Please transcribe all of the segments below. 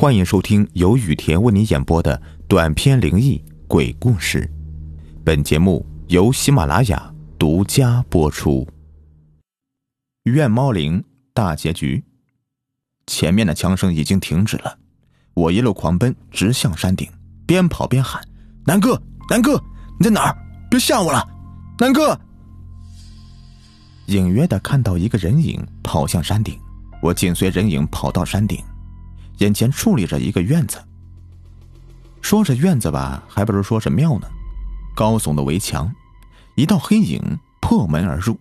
欢迎收听由雨田为你演播的短篇灵异鬼故事。本节目由喜马拉雅独家播出。怨猫岭大结局，前面的枪声已经停止了，我一路狂奔，直向山顶，边跑边喊：“南哥，南哥，你在哪儿？别吓我了，南哥！”隐约的看到一个人影跑向山顶，我紧随人影跑到山顶。眼前矗立着一个院子，说是院子吧，还不如说是庙呢。高耸的围墙，一道黑影破门而入，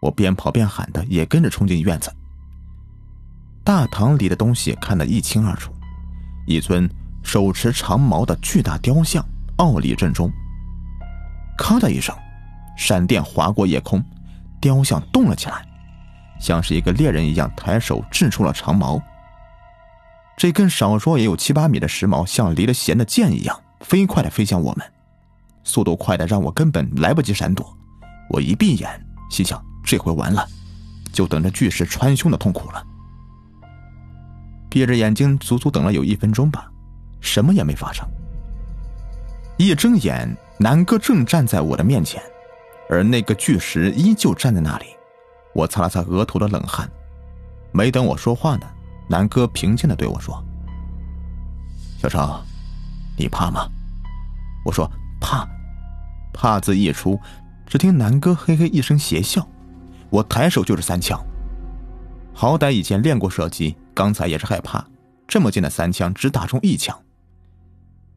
我边跑边喊的，也跟着冲进院子。大堂里的东西看得一清二楚，一尊手持长矛的巨大雕像傲立正中。咔的一声，闪电划过夜空，雕像动了起来，像是一个猎人一样，抬手掷出了长矛。这根少说也有七八米的石矛，像离了弦的箭一样，飞快的飞向我们，速度快的让我根本来不及闪躲。我一闭眼，心想这回完了，就等着巨石穿胸的痛苦了。闭着眼睛，足足等了有一分钟吧，什么也没发生。一睁眼，南哥正站在我的面前，而那个巨石依旧站在那里。我擦了擦额头的冷汗，没等我说话呢。南哥平静的对我说：“小程，你怕吗？”我说：“怕。”怕字一出，只听南哥嘿嘿一声邪笑，我抬手就是三枪。好歹以前练过射击，刚才也是害怕，这么近的三枪只打中一枪。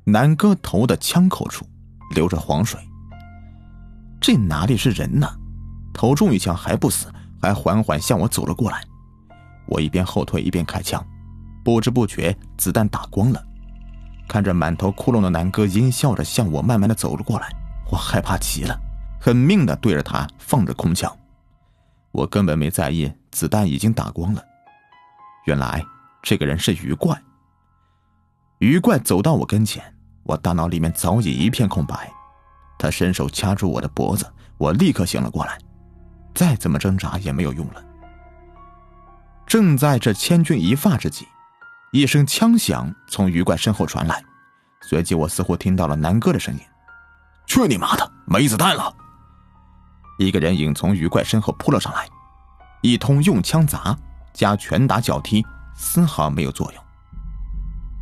南哥头的枪口处流着黄水，这哪里是人呢？头中一枪还不死，还缓缓向我走了过来。我一边后退一边开枪，不知不觉子弹打光了。看着满头窟窿的南哥阴笑着向我慢慢的走了过来，我害怕极了，狠命的对着他放着空枪。我根本没在意子弹已经打光了。原来这个人是鱼怪。鱼怪走到我跟前，我大脑里面早已一片空白。他伸手掐住我的脖子，我立刻醒了过来，再怎么挣扎也没有用了。正在这千钧一发之际，一声枪响从鱼怪身后传来，随即我似乎听到了南哥的声音：“去你妈的，没子弹了！”一个人影从鱼怪身后扑了上来，一通用枪砸加拳打脚踢，丝毫没有作用。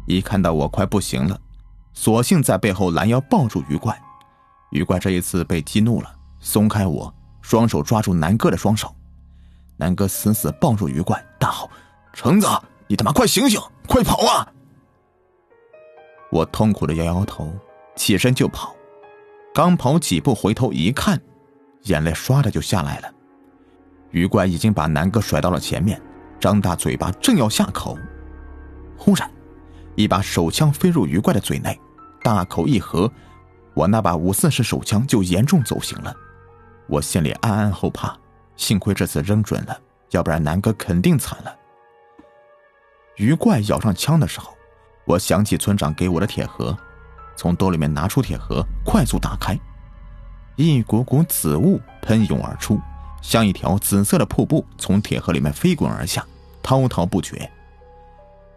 一看到我快不行了，索性在背后拦腰抱住鱼怪。鱼怪这一次被激怒了，松开我，双手抓住南哥的双手。南哥死死抱住鱼怪，大吼：“橙子，你他妈快醒醒，快跑啊！”我痛苦的摇摇头，起身就跑。刚跑几步，回头一看，眼泪唰的就下来了。鱼怪已经把南哥甩到了前面，张大嘴巴正要下口，忽然，一把手枪飞入鱼怪的嘴内，大口一合，我那把五四式手枪就严重走形了。我心里暗暗后怕。幸亏这次扔准了，要不然南哥肯定惨了。鱼怪咬上枪的时候，我想起村长给我的铁盒，从兜里面拿出铁盒，快速打开，一股股紫雾喷涌而出，像一条紫色的瀑布从铁盒里面飞滚而下，滔滔不绝。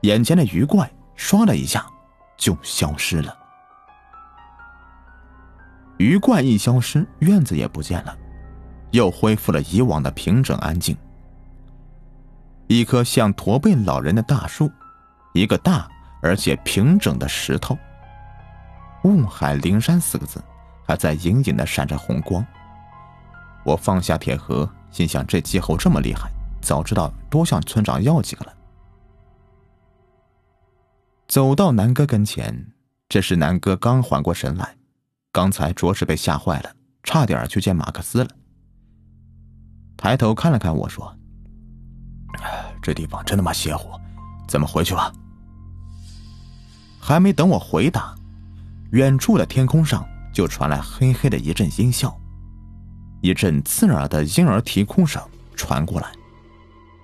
眼前的鱼怪唰的一下就消失了。鱼怪一消失，院子也不见了。又恢复了以往的平整安静。一棵像驼背老人的大树，一个大而且平整的石头。雾海灵山四个字还在隐隐的闪着红光。我放下铁盒，心想：这气候这么厉害，早知道多向村长要几个了。走到南哥跟前，这时南哥刚缓过神来，刚才着实被吓坏了，差点去见马克思了。抬头看了看我说：“这地方真他妈邪乎，咱们回去吧。”还没等我回答，远处的天空上就传来嘿嘿的一阵音笑，一阵刺耳的婴儿啼哭声传过来，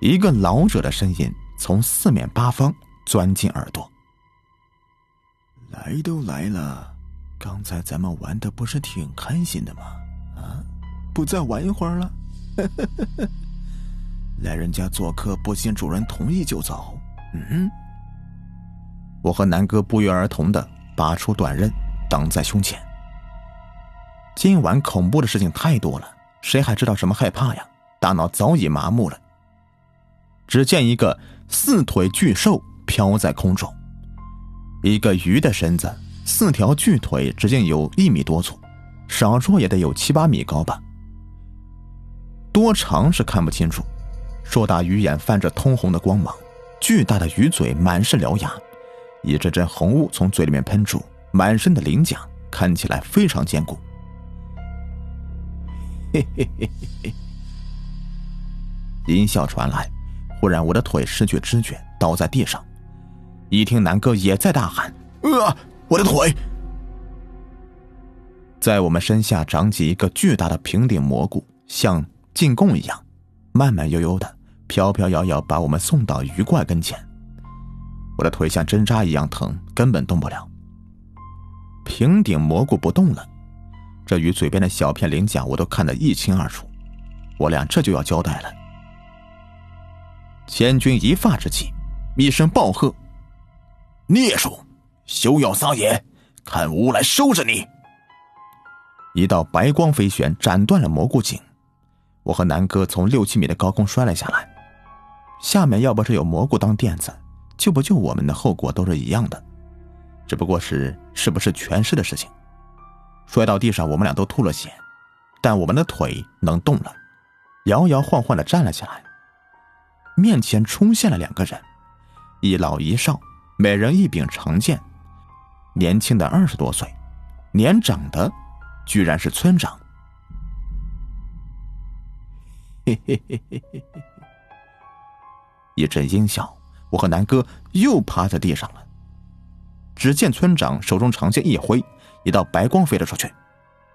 一个老者的声音从四面八方钻进耳朵：“来都来了，刚才咱们玩的不是挺开心的吗？啊，不再玩一会儿了？”呵呵呵来人家做客，不经主人同意就走？嗯，我和南哥不约而同的拔出短刃，挡在胸前。今晚恐怖的事情太多了，谁还知道什么害怕呀？大脑早已麻木了。只见一个四腿巨兽飘在空中，一个鱼的身子，四条巨腿直径有一米多粗，少说也得有七八米高吧。多长是看不清楚，硕大鱼眼泛着通红的光芒，巨大的鱼嘴满是獠牙，一阵阵红雾从嘴里面喷出，满身的鳞甲看起来非常坚固。嘿嘿嘿嘿嘿！音效传来，忽然我的腿失去知觉，倒在地上。一听南哥也在大喊：“啊，我的腿！”在我们身下长起一个巨大的平顶蘑菇，像进贡一样，慢慢悠悠的、飘飘摇摇把我们送到鱼怪跟前。我的腿像针扎一样疼，根本动不了。平顶蘑菇不动了。这鱼嘴边的小片鳞甲，我都看得一清二楚。我俩这就要交代了。千钧一发之际，一声暴喝：“孽畜，休要撒野！看吾来收拾你！”一道白光飞旋，斩断了蘑菇颈。我和南哥从六七米的高空摔了下来。下面要不是有蘑菇当垫子，救不救我们的后果都是一样的，只不过是是不是全尸的事情。摔到地上，我们俩都吐了血，但我们的腿能动了，摇摇晃晃的站了起来。面前出现了两个人，一老一少，每人一柄长剑。年轻的二十多岁，年长的居然是村长。嘿嘿嘿嘿嘿嘿！一阵阴笑，我和南哥又趴在地上了。只见村长手中长剑一挥。一道白光飞了出去，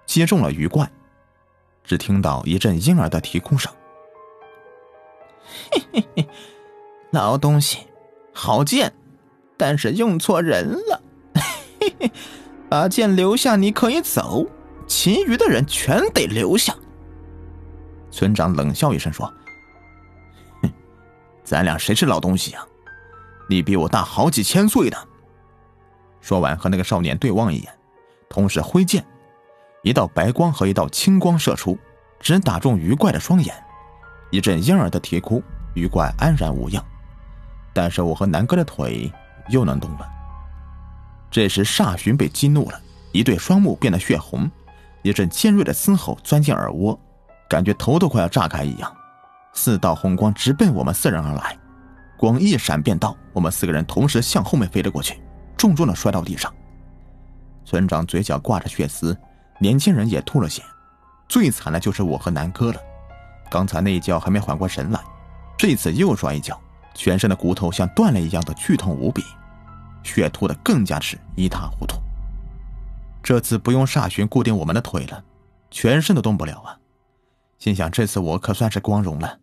击中了鱼怪。只听到一阵婴儿的啼哭声。嘿嘿嘿，老东西，好剑，但是用错人了。嘿嘿，把剑留下，你可以走，其余的人全得留下。村长冷笑一声说：“哼，咱俩谁是老东西呀？你比我大好几千岁呢。”说完，和那个少年对望一眼。同时挥剑，一道白光和一道青光射出，只打中鱼怪的双眼。一阵婴儿的啼哭，鱼怪安然无恙。但是我和南哥的腿又能动了。这时煞寻被激怒了，一对双目变得血红，一阵尖锐的嘶吼钻进耳窝，感觉头都快要炸开一样。四道红光直奔我们四人而来，光一闪便到，我们四个人同时向后面飞了过去，重重的摔到地上。村长嘴角挂着血丝，年轻人也吐了血，最惨的就是我和南哥了。刚才那一跤还没缓过神来，这次又摔一跤，全身的骨头像断了一样的剧痛无比，血吐的更加是一塌糊涂。这次不用煞寻固定我们的腿了，全身都动不了啊！心想这次我可算是光荣了。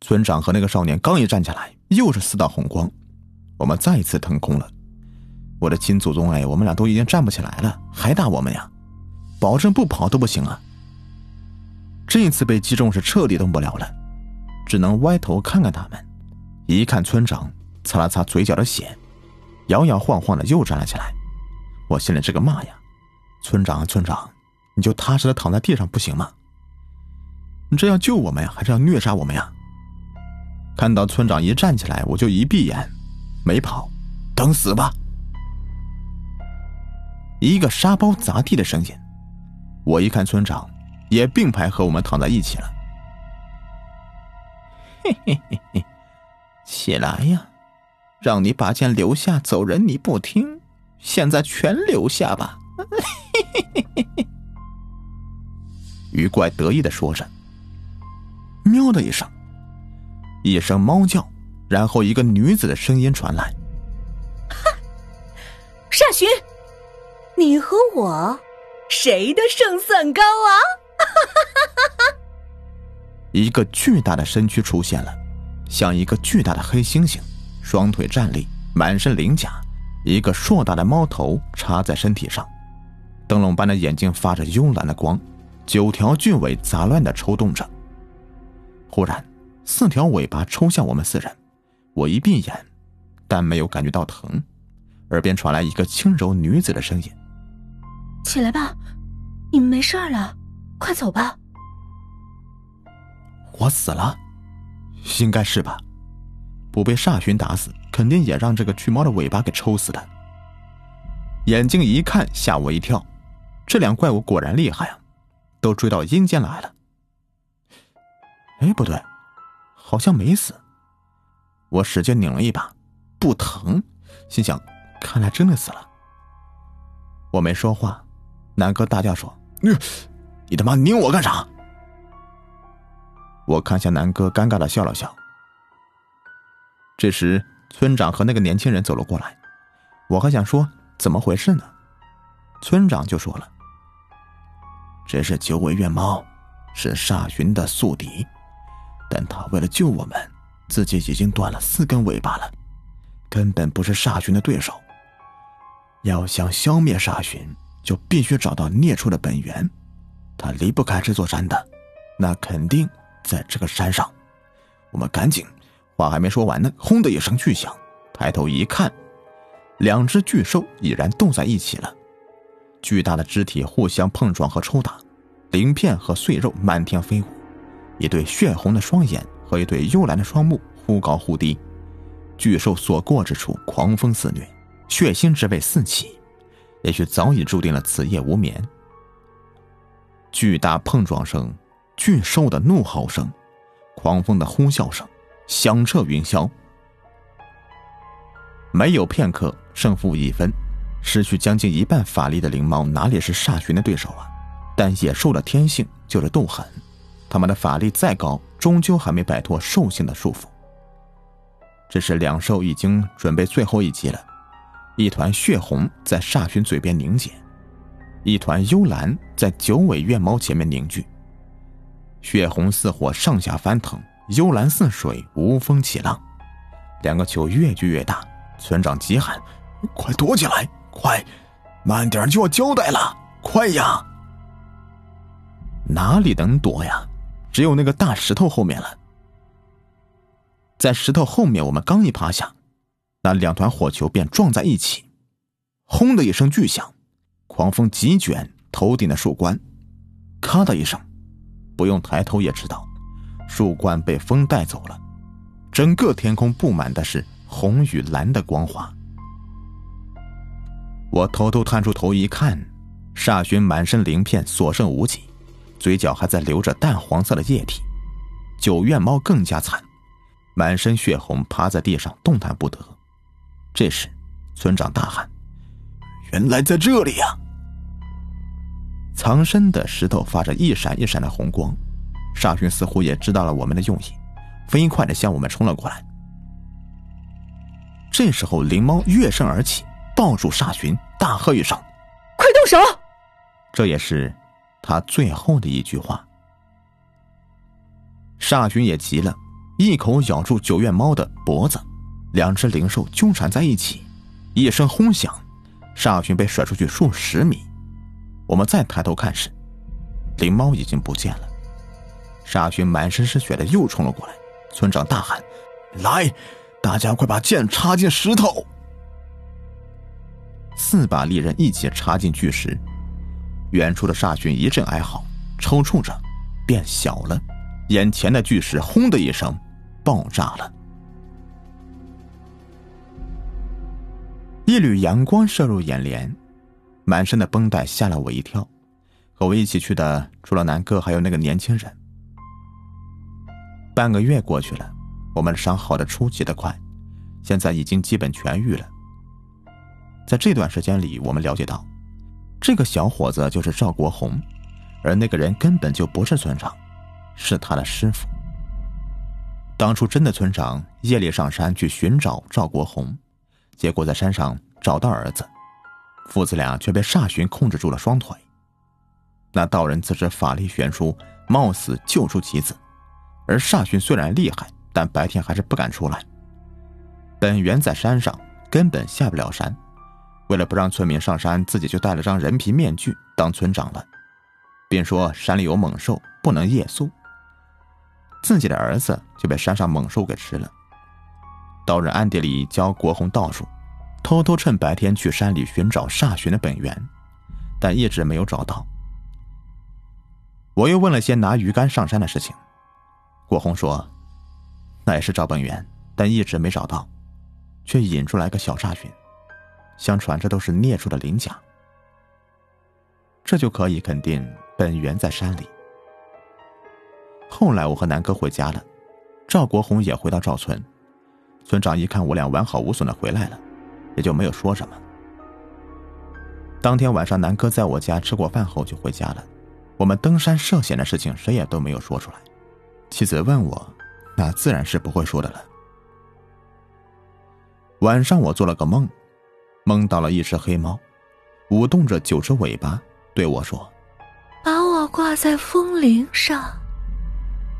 村长和那个少年刚一站起来，又是四道红光，我们再一次腾空了。我的亲祖宗哎，我们俩都已经站不起来了，还打我们呀？保证不跑都不行啊！这一次被击中是彻底动不了了，只能歪头看看他们。一看村长，擦了擦嘴角的血，摇摇晃晃的又站了起来。我心里这个骂呀！村长，村长，你就踏实的躺在地上不行吗？你这要救我们呀，还是要虐杀我们呀？看到村长一站起来，我就一闭眼，没跑，等死吧！一个沙包砸地的声音，我一看，村长也并排和我们躺在一起了。嘿嘿嘿嘿，起来呀！让你把剑留下，走人你不听，现在全留下吧！嘿嘿嘿嘿嘿。鱼怪得意的说着，喵的一声，一声猫叫，然后一个女子的声音传来：“哈，煞寻。”你和我，谁的胜算高啊？一个巨大的身躯出现了，像一个巨大的黑猩猩，双腿站立，满身鳞甲，一个硕大的猫头插在身体上，灯笼般的眼睛发着幽蓝的光，九条巨尾杂乱的抽动着。忽然，四条尾巴抽向我们四人，我一闭眼，但没有感觉到疼，耳边传来一个轻柔女子的声音：“起来吧，你们没事了，快走吧。”我死了，应该是吧？不被煞旬打死，肯定也让这个巨猫的尾巴给抽死的。眼睛一看，吓我一跳，这两怪物果然厉害啊，都追到阴间来了。哎，不对，好像没死。我使劲拧了一把，不疼，心想，看来真的死了。我没说话，南哥大叫说：“你，你他妈拧我干啥？”我看向南哥，尴尬的笑了笑。这时，村长和那个年轻人走了过来，我还想说怎么回事呢，村长就说了：“这是九尾怨猫，是煞寻的宿敌，但他为了救我们，自己已经断了四根尾巴了，根本不是煞寻的对手。要想消灭煞寻，就必须找到孽畜的本源，他离不开这座山的，那肯定在这个山上。我们赶紧。”话还没说完呢，轰的一声巨响，抬头一看，两只巨兽已然斗在一起了。巨大的肢体互相碰撞和抽打，鳞片和碎肉满天飞舞。一对血红的双眼和一对幽蓝的双目忽高忽低。巨兽所过之处，狂风肆虐，血腥之味四起，也许早已注定了此夜无眠。巨大碰撞声，巨兽的怒吼声，狂风的呼啸声。响彻云霄，没有片刻，胜负已分。失去将近一半法力的灵猫哪里是煞旬的对手啊？但野兽的天性就是斗狠，他们的法力再高，终究还没摆脱兽性的束缚。这时，两兽已经准备最后一击了。一团血红在煞旬嘴边凝结，一团幽蓝在九尾怨猫前面凝聚。血红似火，上下翻腾。幽蓝似水，无风起浪，两个球越聚越大。村长急喊：“快躲起来！快，慢点就要交代了！快呀！”哪里能躲呀？只有那个大石头后面了。在石头后面，我们刚一趴下，那两团火球便撞在一起，轰的一声巨响，狂风急卷头顶的树冠，咔的一声，不用抬头也知道。树冠被风带走了，整个天空布满的是红与蓝的光华。我偷偷探出头一看，煞勋满身鳞片，所剩无几，嘴角还在流着淡黄色的液体。九院猫更加惨，满身血红，趴在地上动弹不得。这时，村长大喊：“原来在这里呀！”藏身的石头发着一闪一闪的红光。煞勋似乎也知道了我们的用意，飞快的向我们冲了过来。这时候，灵猫跃身而起，抱住煞勋，大喝一声：“快动手！”这也是他最后的一句话。煞勋也急了，一口咬住九院猫的脖子，两只灵兽纠缠在一起，一声轰响，煞勋被甩出去数十米。我们再抬头看时，灵猫已经不见了。沙勋满身是血的又冲了过来，村长大喊：“来，大家快把剑插进石头！”四把利刃一起插进巨石，远处的沙勋一阵哀嚎，抽搐着变小了，眼前的巨石轰的一声爆炸了，一缕阳光射入眼帘，满身的绷带吓了我一跳。和我一起去的除了南哥，还有那个年轻人。半个月过去了，我们伤好的出奇的快，现在已经基本痊愈了。在这段时间里，我们了解到，这个小伙子就是赵国红，而那个人根本就不是村长，是他的师傅。当初真的村长夜里上山去寻找赵国红，结果在山上找到儿子，父子俩却被煞旬控制住了双腿。那道人自知法力悬殊，冒死救出其子。而煞旬虽然厉害，但白天还是不敢出来。本源在山上，根本下不了山。为了不让村民上山，自己就戴了张人皮面具当村长了，并说山里有猛兽，不能夜宿。自己的儿子就被山上猛兽给吃了。到人暗地里教国红道术，偷偷趁白天去山里寻找煞寻的本源，但一直没有找到。我又问了些拿鱼竿上山的事情，国红说，那也是找本源，但一直没找到，却引出来个小煞寻，相传这都是孽畜的鳞甲，这就可以肯定本源在山里。后来我和南哥回家了，赵国红也回到赵村。村长一看我俩完好无损的回来了，也就没有说什么。当天晚上，南哥在我家吃过饭后就回家了。我们登山涉险的事情，谁也都没有说出来。妻子问我，那自然是不会说的了。晚上我做了个梦，梦到了一只黑猫，舞动着九只尾巴，对我说：“把我挂在风铃上，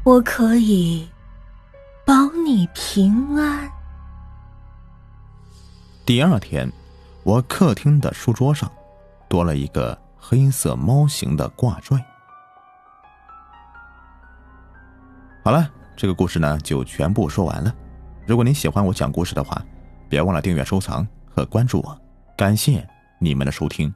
我可以保你平安。”第二天，我客厅的书桌上多了一个黑色猫形的挂坠。好了，这个故事呢就全部说完了。如果您喜欢我讲故事的话，别忘了订阅、收藏和关注我。感谢你们的收听。